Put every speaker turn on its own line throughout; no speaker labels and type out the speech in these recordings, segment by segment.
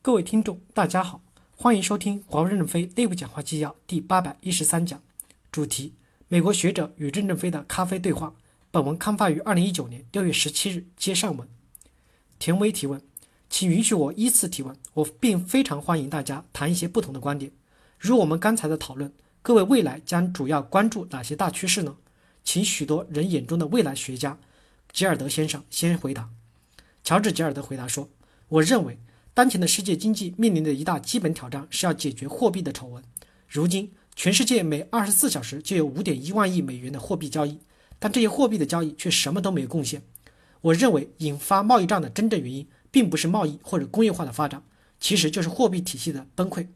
各位听众，大家好，欢迎收听华为任正非内部讲话纪要第八百一十三讲，主题：美国学者与任正非的咖啡对话。本文刊发于二零一九年六月十七日。接上文。田威提问，请允许我依次提问。我并非常欢迎大家谈一些不同的观点。如我们刚才的讨论，各位未来将主要关注哪些大趋势呢？请许多人眼中的未来学家吉尔德先生先回答。乔治·吉尔德回答说：“我认为。”当前的世界经济面临的一大基本挑战是要解决货币的丑闻。如今，全世界每二十四小时就有五点一万亿美元的货币交易，但这些货币的交易却什么都没有贡献。我认为，引发贸易战的真正原因，并不是贸易或者工业化的发展，其实就是货币体系的崩溃。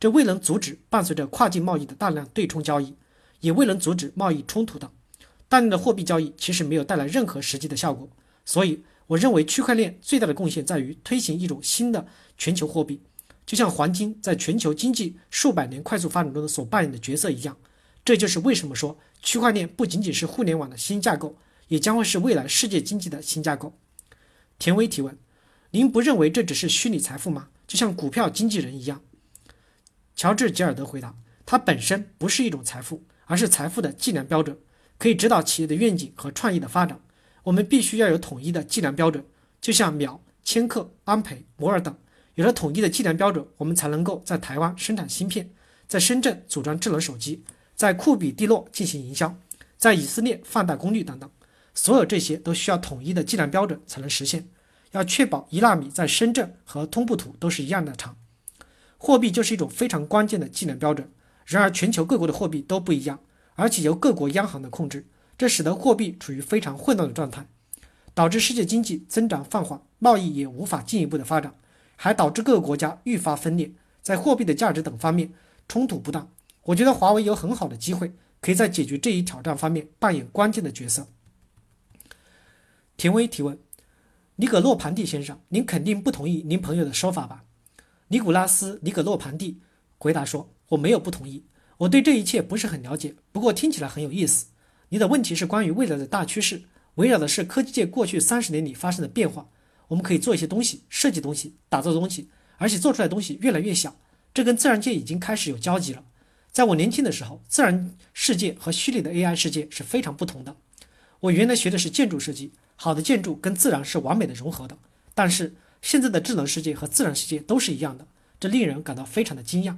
这未能阻止伴随着跨境贸易的大量对冲交易，也未能阻止贸易冲突的大量的货币交易，其实没有带来任何实际的效果。所以。我认为区块链最大的贡献在于推行一种新的全球货币，就像黄金在全球经济数百年快速发展中所扮演的角色一样。这就是为什么说区块链不仅仅是互联网的新架构，也将会是未来世界经济的新架构。田威提问：您不认为这只是虚拟财富吗？就像股票经纪人一样？乔治·吉尔德回答：它本身不是一种财富，而是财富的计量标准，可以指导企业的愿景和创意的发展。我们必须要有统一的计量标准，就像秒、千克、安培、摩尔等，有了统一的计量标准，我们才能够在台湾生产芯片，在深圳组装智能手机，在库比蒂诺进行营销，在以色列放大功率等等。所有这些都需要统一的计量标准才能实现。要确保一纳米在深圳和通布图都是一样的长。货币就是一种非常关键的计量标准。然而，全球各国的货币都不一样，而且由各国央行的控制。这使得货币处于非常混乱的状态，导致世界经济增长放缓，贸易也无法进一步的发展，还导致各个国家愈发分裂，在货币的价值等方面冲突不断。我觉得华为有很好的机会，可以在解决这一挑战方面扮演关键的角色。田威提问：尼葛洛庞蒂先生，您肯定不同意您朋友的说法吧？尼古拉斯·尼葛洛庞蒂回答说：“我没有不同意，我对这一切不是很了解，不过听起来很有意思。”你的问题是关于未来的大趋势，围绕的是科技界过去三十年里发生的变化。我们可以做一些东西，设计东西，打造东西，而且做出来东西越来越小。这跟自然界已经开始有交集了。在我年轻的时候，自然世界和虚拟的 AI 世界是非常不同的。我原来学的是建筑设计，好的建筑跟自然是完美的融合的。但是现在的智能世界和自然世界都是一样的，这令人感到非常的惊讶。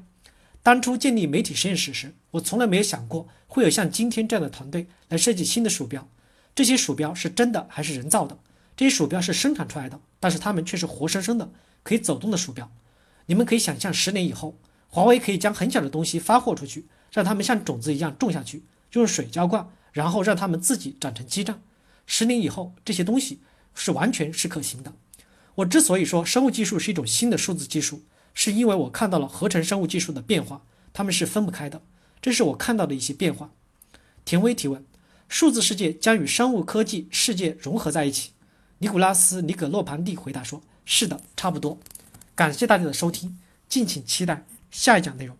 当初建立媒体实验室时，我从来没有想过会有像今天这样的团队来设计新的鼠标。这些鼠标是真的还是人造的？这些鼠标是生产出来的，但是它们却是活生生的可以走动的鼠标。你们可以想象，十年以后，华为可以将很小的东西发货出去，让它们像种子一样种下去，用水浇灌，然后让它们自己长成基站。十年以后，这些东西是完全是可行的。我之所以说生物技术是一种新的数字技术。是因为我看到了合成生物技术的变化，它们是分不开的。这是我看到的一些变化。田威提问：数字世界将与生物科技世界融合在一起？尼古拉斯·尼格洛庞蒂回答说：“是的，差不多。”感谢大家的收听，敬请期待下一讲内容。